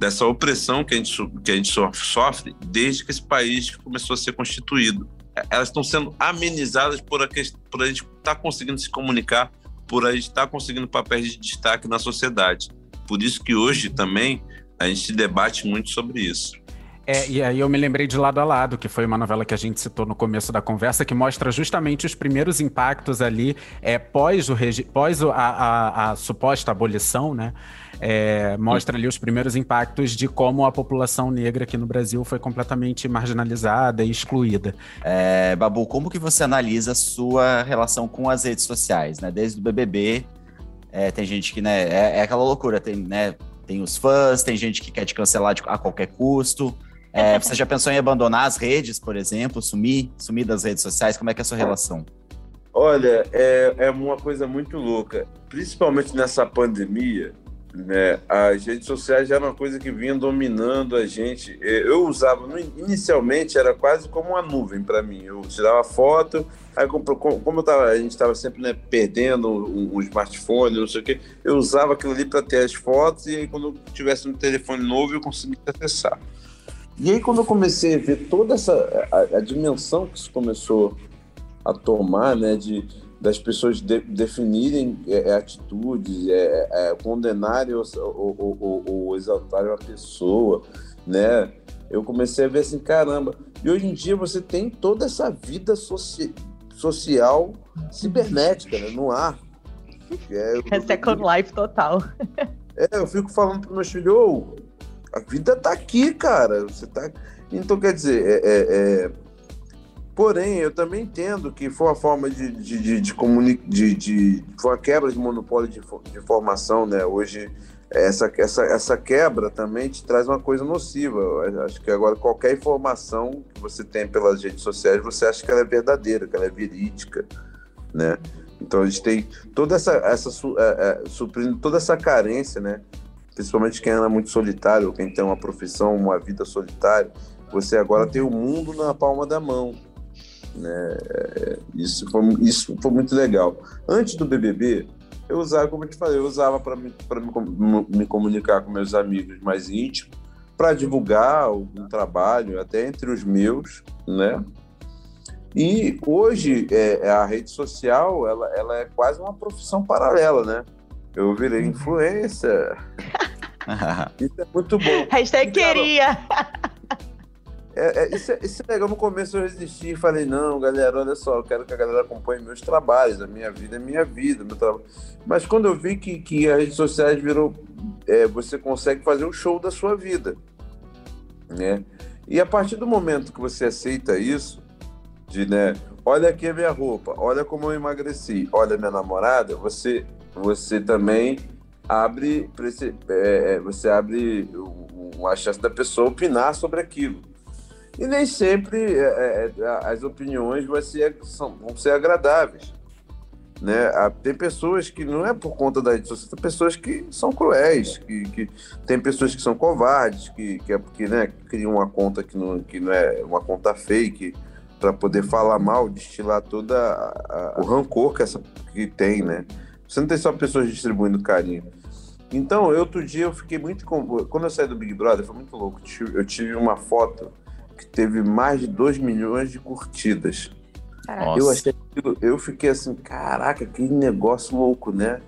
D: dessa opressão que a, gente, que a gente sofre desde que esse país começou a ser constituído. Elas estão sendo amenizadas por a, por a gente estar tá conseguindo se comunicar, por a gente estar tá conseguindo papéis de destaque na sociedade. Por isso que hoje também a gente debate muito sobre isso.
B: É, e aí eu me lembrei de Lado a Lado, que foi uma novela que a gente citou no começo da conversa, que mostra justamente os primeiros impactos ali é, pós, o pós a, a, a suposta abolição, né? É, mostra ali os primeiros impactos de como a população negra aqui no Brasil foi completamente marginalizada e excluída.
E: É, Babu, como que você analisa a sua relação com as redes sociais, né? Desde o BBB, é, tem gente que, né, é, é, aquela loucura, tem, né, tem os fãs, tem gente que quer te cancelar de, a qualquer custo, é, você já pensou em abandonar as redes, por exemplo, sumir, sumir das redes sociais? Como é que é a sua relação?
D: Olha, é, é uma coisa muito louca, principalmente nessa pandemia, É, as redes sociais já era uma coisa que vinha dominando a gente. É, eu usava, inicialmente era quase como uma nuvem para mim. Eu tirava foto, aí como, eu tava, a gente estava sempre né, perdendo um, um, smartphone, não sei o quê, eu usava aquilo ali para ter as fotos e aí quando eu tivesse um telefone novo eu conseguia acessar. E aí quando eu comecei a ver toda essa a, a dimensão que isso começou a tomar, né, de das pessoas de, definirem é, é atitudes, é, é, condenarem ou, ou, ou, ou, exaltarem uma pessoa, né? Eu comecei a ver assim, caramba. E hoje em dia você tem toda essa vida soci, social cibernética, né? No ar.
C: É, é Second Life total.
D: É, eu fico falando para meus filhos, oh, a vida tá aqui, cara. Você tá. Então, quer dizer, é, é, é Porém, eu também entendo que foi uma forma de, de, de, de, de, de foi uma quebra de monopólio de, de formação, né? Hoje, essa, essa, essa quebra também te traz uma coisa nociva. Eu acho que agora qualquer informação que você tem pelas redes sociais, você acha que ela é verdadeira, que ela é verídica, né? Então a gente tem toda essa, essa é, é, suprindo toda essa carência, né? Principalmente quem anda muito solitário, quem tem uma profissão, uma vida solitária, você agora tem o mundo na palma da mão. Né? Isso, foi, isso foi muito legal. Antes do BBB, eu usava, como eu te falei, eu usava para me, me, me comunicar com meus amigos mais íntimos, para divulgar algum trabalho, até entre os meus, né? E hoje é, a rede social ela, ela é quase uma profissão paralela, né? Eu virei influencer. Isso é muito bom.
C: Hashtag queria.
D: É, é, isso, é, isso é legal. No começo eu resisti e falei, não, galera, olha só, eu quero que a galera acompanhe meus trabalhos, a minha vida é minha vida, meu trabalho. Mas quando eu vi que, que as redes sociais virou. É, você consegue fazer um show da sua vida. Né? E a partir do momento que você aceita isso, de né, olha aqui a minha roupa, olha como eu emagreci, olha minha namorada, você, você também abre, é, é, você abre uma chance da pessoa opinar sobre aquilo. E nem sempre é, é, é, as opiniões vão ser, são, vão ser agradáveis. Né? Tem pessoas que não é por conta da rede social, tem pessoas que são cruéis, que, que tem pessoas que são covardes, que, que, que né, criam uma conta que não, que não é uma conta fake para poder falar mal, destilar toda a, a, o rancor que essa que tem, né? Você não tem só pessoas distribuindo carinho. Então, outro dia eu fiquei muito quando eu saí do Big Brother, foi muito louco. Eu tive uma foto que teve mais de 2 milhões de curtidas. Eu achei eu fiquei assim, caraca, que negócio louco, né?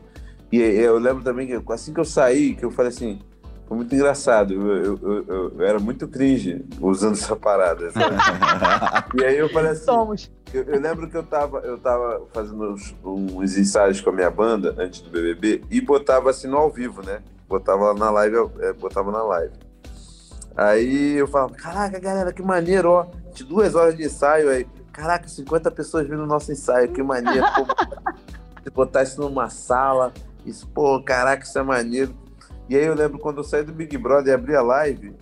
D: E eu lembro também que assim que eu saí, que eu falei assim, foi muito engraçado. Eu, eu, eu, eu era muito cringe usando essa parada. e aí eu falei assim.
C: Somos.
D: Eu, lembro que eu tava, eu tava fazendo uns, uns, ensaios com a minha banda antes do BBB e botava assim no ao vivo, né? Botava na live, é, botava na live. Aí eu falava, caraca, galera, que maneiro, ó. De duas horas de ensaio aí. Caraca, 50 pessoas vindo no nosso ensaio, que maneiro. pô, botar isso numa sala. Isso, pô, caraca, isso é maneiro. E aí eu lembro quando eu saí do Big Brother e abri a live,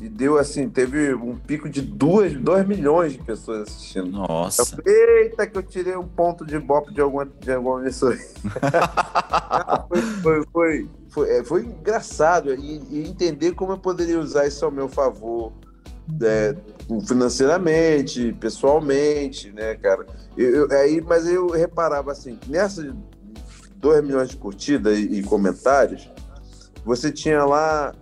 D: e deu assim, teve um pico de 2 milhões de pessoas assistindo.
E: Nossa.
D: Eu Eita, que eu tirei um ponto de bop de alguma, de alguma emissora. foi, foi, foi, foi, é, foi engraçado e, e, entender como eu poderia usar isso ao meu favor. É, financeiramente, pessoalmente, né, cara? Eu, eu, aí, mas eu reparava assim, nessas 2 milhões de curtidas e, e comentários, você tinha lá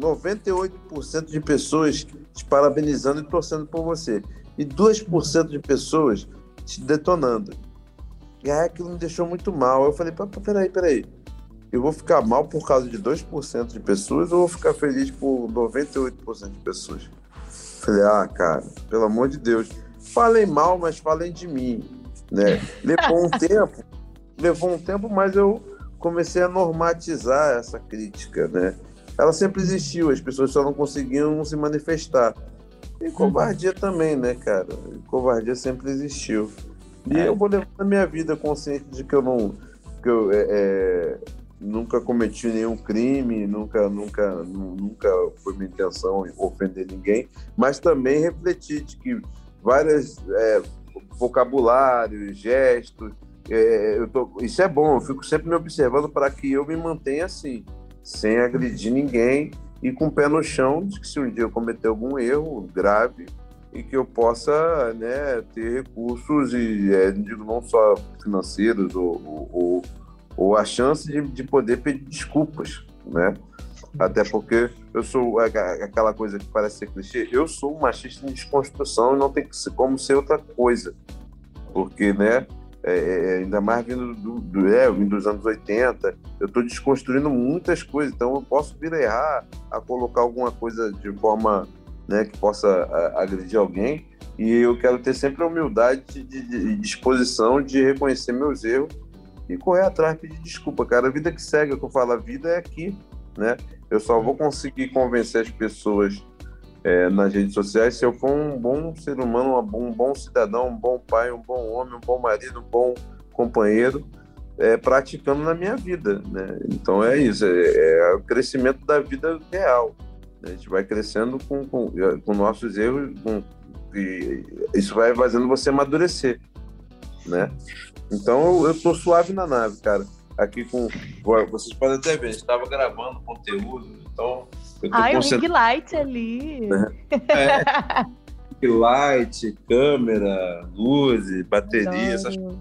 D: 98% de pessoas te parabenizando e torcendo por você. E 2% de pessoas te detonando. E aí aquilo me deixou muito mal. Eu falei, peraí, peraí. Eu vou ficar mal por causa de 2% de pessoas ou vou ficar feliz por 98% de pessoas? Falei, ah, cara, pelo amor de Deus. Falei mal, mas falei de mim. Né? Levou um tempo, levou um tempo, mas eu comecei a normatizar essa crítica, né? Ela sempre existiu, as pessoas só não conseguiam se manifestar. E uhum. covardia também, né, cara? Covardia sempre existiu. E é. eu vou levar na minha vida consciente de que eu não. Que eu, é, é, nunca cometi nenhum crime, nunca, nunca, nunca foi minha intenção ofender ninguém, mas também refletir de que vários é, vocabulários, gestos, é, eu tô, isso é bom, eu fico sempre me observando para que eu me mantenha assim sem agredir ninguém e com o pé no chão de que se um dia eu cometer algum erro grave e que eu possa né, ter recursos e é, digo não só financeiros ou, ou, ou a chance de, de poder pedir desculpas, né? Até porque eu sou aquela coisa que parece ser clichê, eu sou um machista em desconstrução e não tem como ser outra coisa. Porque, né, é, é, ainda mais vindo do, do, é, vindo dos anos 80, eu estou desconstruindo muitas coisas, então eu posso vir a errar, a colocar alguma coisa de forma né, que possa a, agredir alguém, e eu quero ter sempre a humildade de, de, de, disposição de reconhecer meus erros e correr atrás, pedir desculpa, cara. A vida que segue, é o que eu falo, a vida é aqui, né? Eu só vou conseguir convencer as pessoas é, nas redes sociais se eu for um bom ser humano, um bom cidadão, um bom pai, um bom homem, um bom marido, um bom companheiro, é, praticando na minha vida. Né? Então é isso, é, é, o crescimento da vida real. A gente vai crescendo com, com, com nossos erros com, e isso vai fazendo você amadurecer. Né? Então eu, estou suave na nave, cara. Aqui com. Vocês podem até ver, a gente estava gravando conteúdo, então
C: Ai, o ring light ali.
D: É. light, câmera, luz, bateria, essas coisas.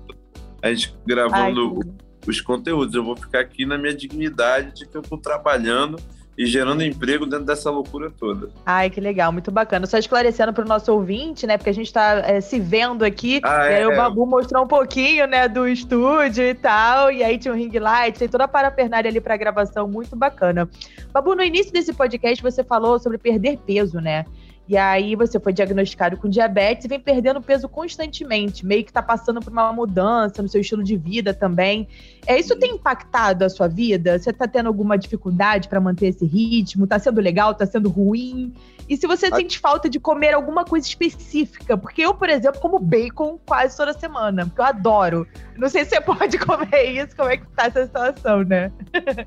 D: A gente gravando Ai, os conteúdos. Eu vou ficar aqui na minha dignidade de que eu estou trabalhando e gerando emprego dentro dessa loucura toda.
C: Ai, que legal, muito bacana. Só esclarecendo para o nosso ouvinte, né? Porque a gente está é, se vendo aqui. Ah, é, e aí o Babu mostrou um pouquinho, né, do estúdio e tal. E aí tinha um ring light, tem toda a parafernália ali para gravação, muito bacana. Babu, no início desse podcast você falou sobre perder peso, né? E aí você foi diagnosticado com diabetes e vem perdendo peso constantemente, meio que tá passando por uma mudança no seu estilo de vida também. É, isso tem impactado a sua vida? Você tá tendo alguma dificuldade para manter esse ritmo? Tá sendo legal? Tá sendo ruim? E se você a... sente falta de comer alguma coisa específica? Porque eu, por exemplo, como bacon quase toda semana, porque eu adoro. Não sei se você pode comer isso, como é que tá essa situação, né?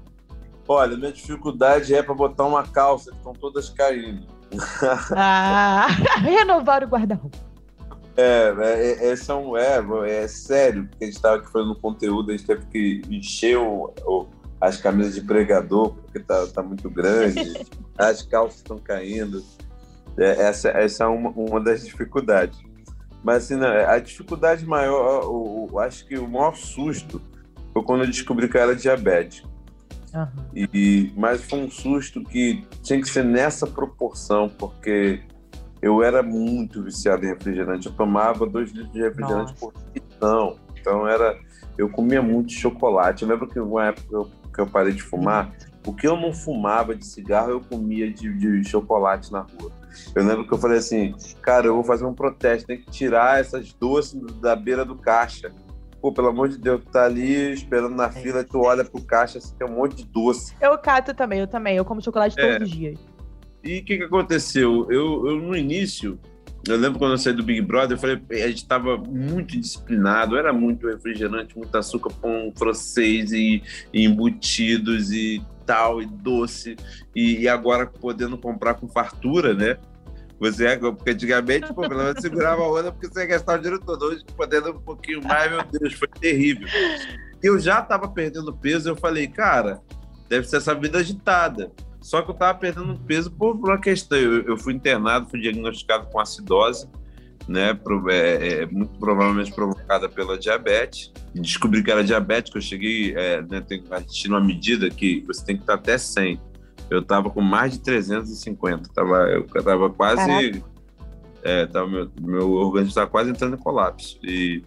D: Olha, minha dificuldade é para botar uma calça, que estão todas caindo
C: ah, renovar o guarda-roupa.
D: É, é, é, são, é, é sério, porque a gente estava aqui fazendo conteúdo, a gente teve que encher o, o, as camisas de pregador, porque tá, tá muito grande, as calças estão caindo. É, essa, essa é uma, uma das dificuldades. Mas assim, né, a dificuldade maior, o, acho que o maior susto foi quando eu descobri que eu era diabético. Uhum. E, mas foi um susto que tinha que ser nessa proporção, porque eu era muito viciado em refrigerante. Eu tomava dois litros de refrigerante Nossa. por dia. Então era. Eu comia muito chocolate. Eu lembro que uma época eu, que eu parei de fumar, o que eu não fumava de cigarro, eu comia de, de chocolate na rua. Eu lembro que eu falei assim, cara, eu vou fazer um protesto, tem que tirar essas doces da beira do caixa pô, pelo amor de Deus, tu tá ali esperando na é. fila, tu olha pro caixa, assim, tem um monte de doce.
C: Eu cato também, eu também, eu como chocolate é. todos os dias.
D: E o que que aconteceu? Eu, eu, no início, eu lembro quando eu saí do Big Brother, eu falei, a gente tava muito disciplinado, era muito refrigerante, muito açúcar, pão francês e, e embutidos e tal, e doce, e, e agora podendo comprar com fartura, né? Você é, porque antigamente, pô, pelo menos segurava a onda porque você ia gastar o dinheiro todo. Hoje, podendo um pouquinho mais, meu Deus, foi terrível. Eu já estava perdendo peso, eu falei, cara, deve ser essa vida agitada. Só que eu estava perdendo peso por, uma questão. Eu, eu, fui internado, fui diagnosticado com acidose, né? É, é, muito provavelmente provocada pela diabetes. Descobri que era diabético. Eu cheguei, é, né, tem, a gente tinha uma medida que você tem que estar até 100 eu tava com mais de 350. Tava, eu tava quase. É, tava, meu, meu organismo estava quase entrando em colapso. E,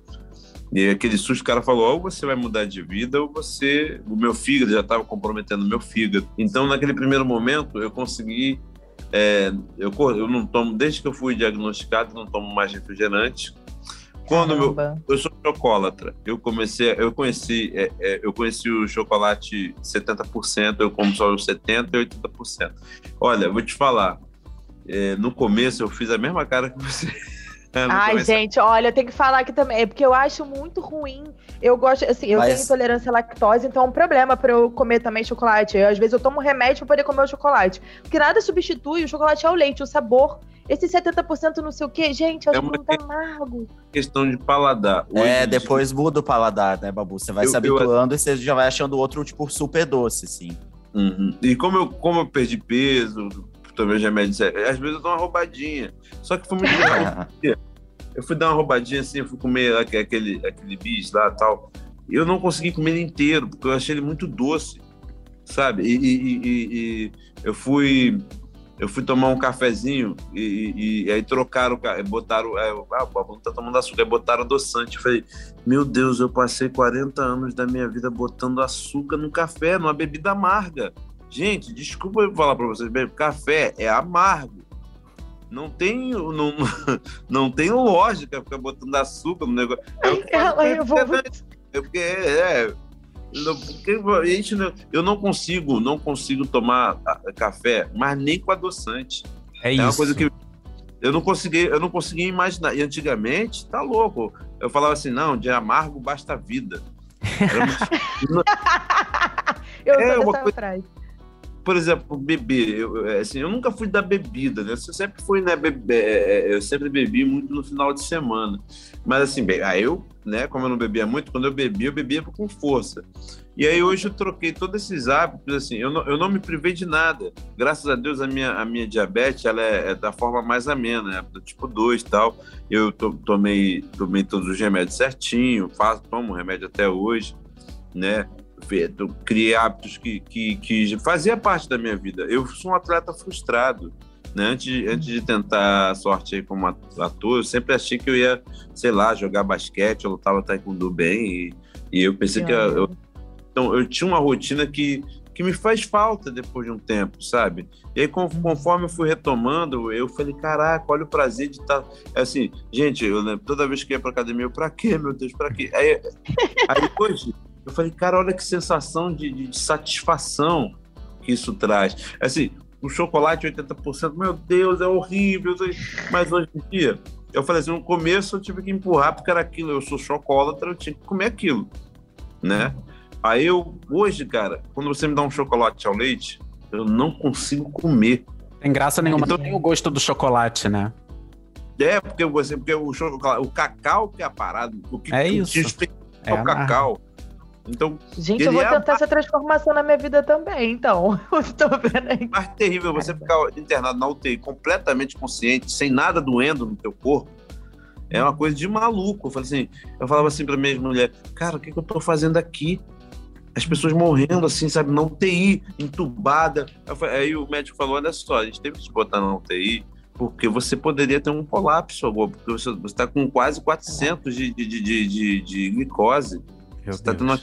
D: e aquele susto, o cara falou: ou você vai mudar de vida, ou você. O meu fígado já estava comprometendo meu fígado. Então, naquele primeiro momento, eu consegui. É, eu, eu não tomo, desde que eu fui diagnosticado, não tomo mais refrigerante. Quando meu, eu sou chocolatra, eu comecei, eu conheci, é, é, eu conheci o chocolate 70%, eu como só os 70% e 80%. Olha, vou te falar, é, no começo eu fiz a mesma cara que você.
C: Ai, gente, olha, eu tenho que falar aqui também, é porque eu acho muito ruim. Eu gosto, assim, eu Mas... tenho intolerância à lactose, então é um problema para eu comer também chocolate. Eu, às vezes eu tomo remédio para poder comer o chocolate. Porque nada substitui o chocolate ao leite, o sabor esse 70% não sei o quê, gente, eu acho é muito amargo.
D: Questão de paladar.
E: Hoje é, depois muda o paladar, né, Babu? Você vai eu, se habituando eu... e você já vai achando outro, tipo, super doce, sim.
D: Uhum. E como eu, como eu perdi peso, tomei os remédios, às vezes eu dou uma roubadinha. Ssó que foi muito legal. Eu fui dar uma roubadinha assim, eu fui comer aquele, aquele bis lá tal. E eu não consegui comer ele inteiro, porque eu achei ele muito doce, sabe? E, e, e, e eu fui eu fui tomar um cafezinho e, aí trocaram, botaram, é, ah, o tá tomando açúcar, aí botaram adoçante. Eu falei, meu Deus, eu passei 40 anos da minha vida botando açúcar no café, numa bebida amarga. Gente, desculpa eu falar para vocês, café é amargo. Não tem, não, não tem lógica ficar botando açúcar no negócio. É eu vou... É porque é, eu não consigo, não consigo tomar café, mas nem com adoçante.
B: É, é isso. uma coisa que
D: eu não consegui, eu não conseguia imaginar. E antigamente, tá louco. Eu falava assim, não, de amargo basta a vida.
C: eu é uma coisa... frase
D: por exemplo, beber, eu, é, assim, eu nunca fui da bebida, né? Eu sempre fui, né, bebe, é, é, eu sempre bebi muito no final de semana. Mas assim, bem, aí eu, né, como eu não bebia muito, quando eu bebia, eu bebia com força. E aí hoje eu troquei todos esses hábitos, assim, eu não, eu não me privei de nada. Graças a Deus a minha, a minha diabetes, ela é, é da forma mais amena, é do tipo 2 e tal. Eu to, tomei, tomei todos os remédios certinho, faço, tomo remédio até hoje, né? Eu criei hábitos que, que, que fazia parte da minha vida. Eu sou um atleta frustrado. Né? Antes, antes de tentar a sorte como ator, eu sempre achei que eu ia, sei lá, jogar basquete, eu lutava taekwondo bem, e, e eu pensei que, eu, então, eu tinha uma rotina que, que me faz falta depois de um tempo, sabe? E aí, conforme eu fui retomando, eu falei, caraca, olha o prazer de estar. Tá... Assim, gente, eu lembro, toda vez que ia pra academia, eu, pra quê, meu Deus, pra quê? Aí, aí hoje, eu falei, cara, olha que sensação de, de, de satisfação que isso traz. Assim, o chocolate 80%, meu Deus, é horrível. Mas hoje em dia, eu falei assim, no começo eu tive que empurrar porque era aquilo, eu sou chocolate, eu tinha que comer aquilo, né? Aí eu, hoje, cara, quando você me dá um chocolate ao leite, eu não consigo comer.
B: Tem graça nenhuma, então, tem o gosto do chocolate, né?
D: É, porque, você, porque o, chocolate, o cacau que é a parada, o que,
B: é isso.
D: é o cacau.
C: Então, Gente, eu vou é tentar a... essa transformação na minha vida também, então. Estou vendo aí.
D: Mais terrível você ficar internado na UTI completamente consciente, sem nada doendo no teu corpo. É uma coisa de maluco. Eu, falei assim, eu falava assim para minha mulher, cara, o que, que eu estou fazendo aqui? As pessoas morrendo assim, sabe, na UTI, entubada. Falei, aí o médico falou: olha só, a gente teve que te botar na UTI porque você poderia ter um colapso agora, porque você está com quase 400 de, de, de, de, de glicose. Meu você está tendo uma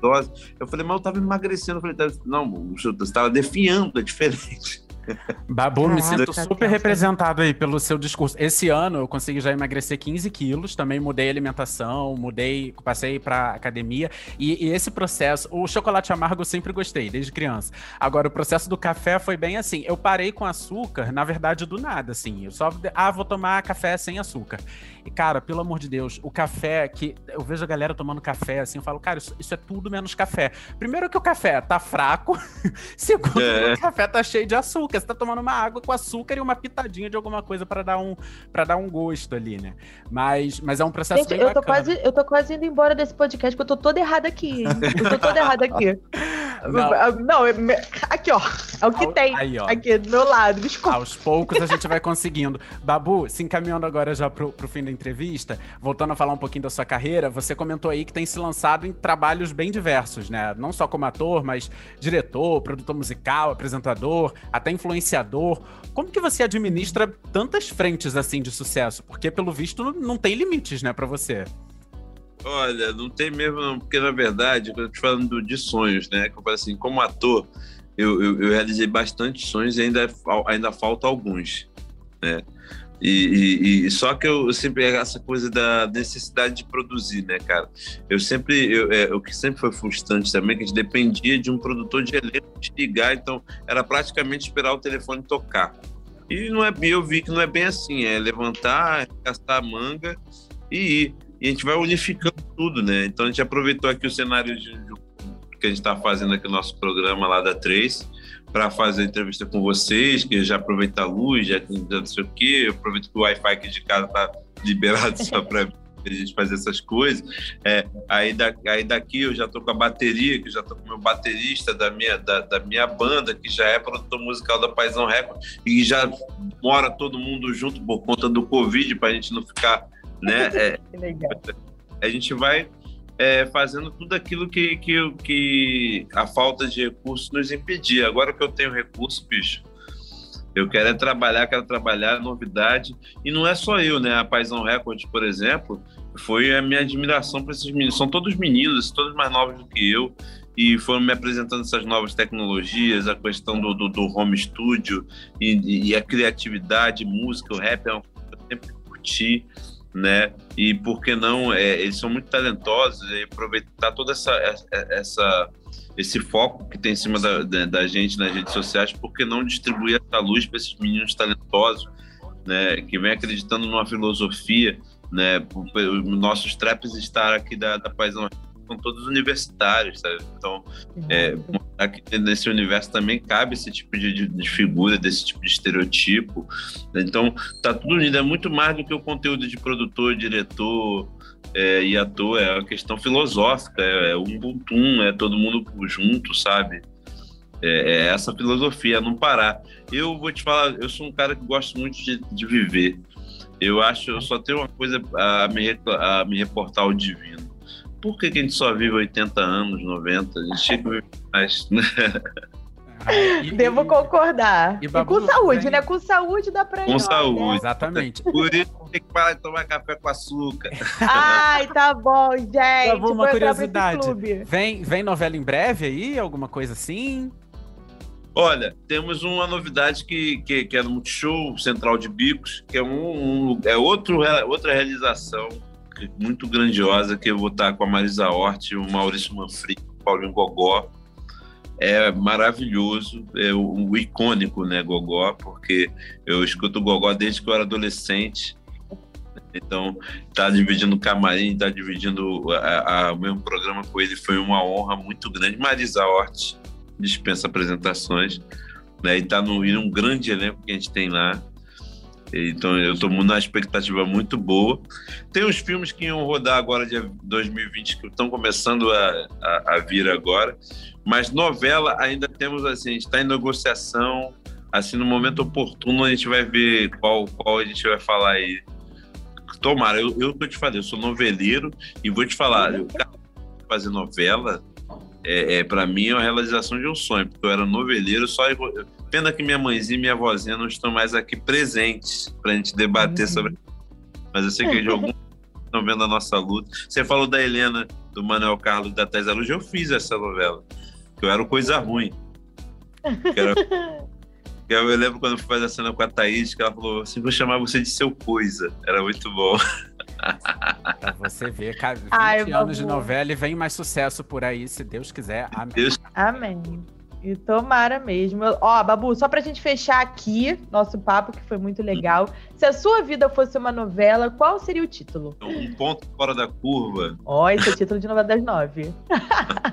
D: dose. Eu falei, mas eu estava emagrecendo. Eu falei, tá, não, você estava defiando, é diferente.
B: Babu, me sinto super representado aí pelo seu discurso. Esse ano eu consegui já emagrecer 15 quilos, também mudei a alimentação, mudei, passei pra academia. E, e, esse processo, o chocolate amargo eu sempre gostei, desde criança. Agora, o processo do café foi bem assim. Eu parei com açúcar, na verdade, do nada, assim. Eu só, ah, vou tomar café sem açúcar. E, cara, pelo amor de Deus, o café que. Eu vejo a galera tomando café assim, eu falo, cara, isso, isso é tudo menos café. Primeiro que o café tá fraco, segundo é. que o café tá cheio de açúcar. Você tá tomando uma água com açúcar e uma pitadinha de alguma coisa para dar um para dar um gosto ali, né? Mas, mas é um processo
C: Gente, bem eu tô quase Eu tô quase indo embora desse podcast, porque eu tô toda errada aqui. Eu tô toda errada aqui. Não, não aqui, ó. É o que tem. Aí, ó. Aqui do meu lado, desculpa.
B: Aos poucos a gente vai conseguindo. Babu, se encaminhando agora já pro, pro fim da entrevista, voltando a falar um pouquinho da sua carreira, você comentou aí que tem se lançado em trabalhos bem diversos, né? Não só como ator, mas diretor, produtor musical, apresentador, até influenciador. Como que você administra tantas frentes assim de sucesso? Porque pelo visto não tem limites, né, para você.
D: Olha, não tem mesmo, não, porque na verdade, eu tô falando de sonhos, né? Que eu falo assim, como ator, eu, eu, eu, realizei bastante sonhos e ainda, ainda falta alguns, né? E, e, e, só que eu, sempre essa coisa da necessidade de produzir, né, cara? Eu sempre, eu, é, o que sempre foi frustrante também, é que a gente dependia de um produtor de elenco te ligar, então era praticamente esperar o telefone tocar. E não é, eu vi que não é bem assim, é levantar, gastar a manga e ir e a gente vai unificando tudo, né? Então a gente aproveitou aqui o cenário de, de, que a gente está fazendo aqui no nosso programa lá da 3 para fazer a entrevista com vocês, que já aproveita a luz, já, já não sei o quê, eu aproveito que o Wi-Fi aqui de casa está liberado só para a gente fazer essas coisas. É, aí, da, aí daqui eu já tô com a bateria, que já tô com o meu baterista da minha, da, da, minha banda, que já é produtor musical da Paisão Record, e já mora todo mundo junto por conta do Covid, para a gente não ficar, né? É, que legal. A gente vai é, fazendo tudo aquilo que, que, que a falta de recursos nos impedia. Agora que eu tenho recurso, bicho, eu quero é trabalhar, quero trabalhar novidade. E não é só eu, né? A Paisão Records, por exemplo, foi a minha admiração para esses meninos. São todos meninos, todos mais novos do que eu. E foram me apresentando essas novas tecnologias, a questão do, do, do home studio e, e, a criatividade, música, o rap é uma coisa que eu sempre curti né? E por que não? É, eles são muito talentosos e aproveitar toda essa, essa esse foco que tem em cima da, da, da gente nas redes sociais, por que não distribuir essa luz para esses meninos talentosos, né? Que vem acreditando numa filosofia, né? Os nossos traps estar aqui da, da Paisão são todos universitários, sabe? Então, é, aqui nesse universo também cabe esse tipo de, de, figura, desse tipo de estereotipo. Então, tá tudo unido. É muito mais do que o conteúdo de produtor, diretor é, e ator. É uma questão filosófica, é, é um Ubuntu, é todo mundo junto, sabe? É, é, essa filosofia, não parar. Eu vou te falar, eu sou um cara que gosto muito de, de viver. Eu acho, eu só tenho uma coisa a me, a me reportar ao divino por que, que a gente só vive 80 anos, 90? A gente tinha que viver mais, né?
C: e, Devo concordar. E, e com saúde, vem... né? Com saúde dá pra ir.
D: Com nós, saúde. Né?
B: Exatamente.
D: Por isso tem que parar de tomar café com açúcar.
C: Ai, tá bom, gente. Babu,
B: uma curiosidade. Vem, vem novela em breve aí? Alguma coisa assim?
D: Olha, temos uma novidade que, que, que é no Multishow Central de Bicos, que é, um, um é outro, outra realização muito grandiosa que eu vou estar com a Marisa Hort, o Maurício Manfrim, o Paulinho Gogó. É maravilhoso, é o, o, icônico, né, Gogó, porque eu escuto Gogó desde que eu era adolescente. Então, tá dividindo o camarim, tá dividindo a, a, o mesmo programa com ele foi uma honra muito grande. Marisa Hort dispensa apresentações, né, e tá no, em um grande elenco que a gente tem lá. Então eu estou numa expectativa muito boa. Tem os filmes que iam rodar agora de 2020 que estão começando a, a, a, vir agora, mas novela ainda temos assim, a gente está em negociação. Assim, no momento oportuno a gente vai ver qual, qual a gente vai falar aí. Tomara, eu, eu eu te falei, eu sou noveleiro e vou te falar, eu, fazer novela é, é para mim é uma realização de um sonho, porque eu era noveleiro, só pena que minha mãezinha e minha vozinha não estão mais aqui presentes para a gente debater uhum. sobre. Mas eu sei que de algum estão vendo a nossa luta. Você falou da Helena, do Manuel Carlos da Thais Luz, eu fiz essa novela, que eu era coisa ruim. Era... Eu lembro quando eu fui fazer a cena com a Thaís, que ela falou assim: vou chamar você de seu coisa. Era muito bom.
B: Você vê, cara, 20 Ai, anos de novela e vem mais sucesso por aí, se Deus quiser. Amém. Deus...
C: Amém. E tomara mesmo. Ó, Babu, só pra gente fechar aqui nosso papo, que foi muito legal. Se a sua vida fosse uma novela, qual seria o título?
D: Um ponto fora da curva.
C: Ó, esse é o título de novela das nove.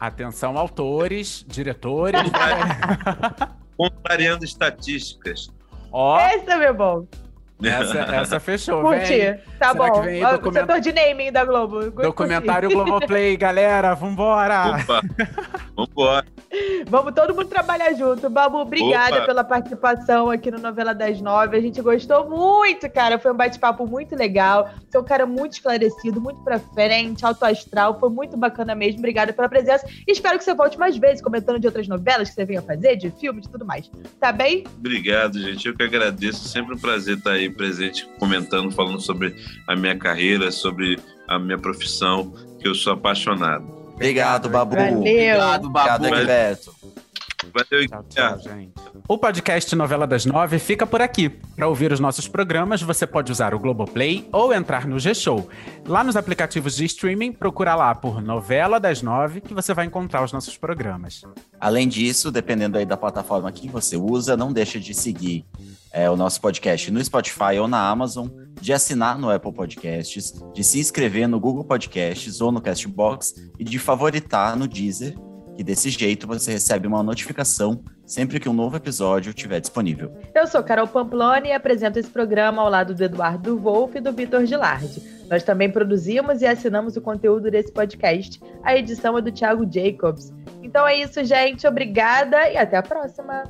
B: Atenção, autores, diretores.
D: Contrariando estatísticas.
C: Ó. Esse é meu bom.
B: Essa, essa fechou,
C: Curti. Vem. Tá Será bom. Que vem aí document... Setor de naming da Globo.
B: Documentário Globoplay, galera. Vambora.
D: Opa. Vambora.
C: Vamos todo mundo trabalhar junto. Babu, obrigada Opa. pela participação aqui no Novela das Nove. A gente gostou muito, cara. Foi um bate-papo muito legal. Você é um cara muito esclarecido, muito pra frente, alto astral. Foi muito bacana mesmo. Obrigada pela presença. E espero que você volte mais vezes comentando de outras novelas que você venha fazer, de filmes, de tudo mais. Tá bem?
D: Obrigado, gente. Eu que agradeço. Sempre um prazer estar aí presente, comentando, falando sobre a minha carreira, sobre a minha profissão, que eu sou apaixonado.
E: Obrigado, Babu. Valeu.
C: Obrigado,
E: Babu. Obrigado, Egberto.
B: Valeu, tchau, tchau, gente. O podcast Novela das Nove fica por aqui. Para ouvir os nossos programas, você pode usar o Globoplay ou entrar no G-Show. Lá nos aplicativos de streaming, procura lá por Novela das Nove que você vai encontrar os nossos programas.
E: Além disso, dependendo aí da plataforma que você usa, não deixa de seguir é, o nosso podcast no Spotify ou na Amazon, de assinar no Apple Podcasts, de se inscrever no Google Podcasts ou no Castbox e de favoritar no Deezer que desse jeito você recebe uma notificação sempre que um novo episódio estiver disponível.
C: Eu sou Carol Pamploni e apresento esse programa ao lado do Eduardo Wolff e do Vitor Gilardi. Nós também produzimos e assinamos o conteúdo desse podcast. A edição é do Thiago Jacobs. Então é isso, gente. Obrigada e até a próxima.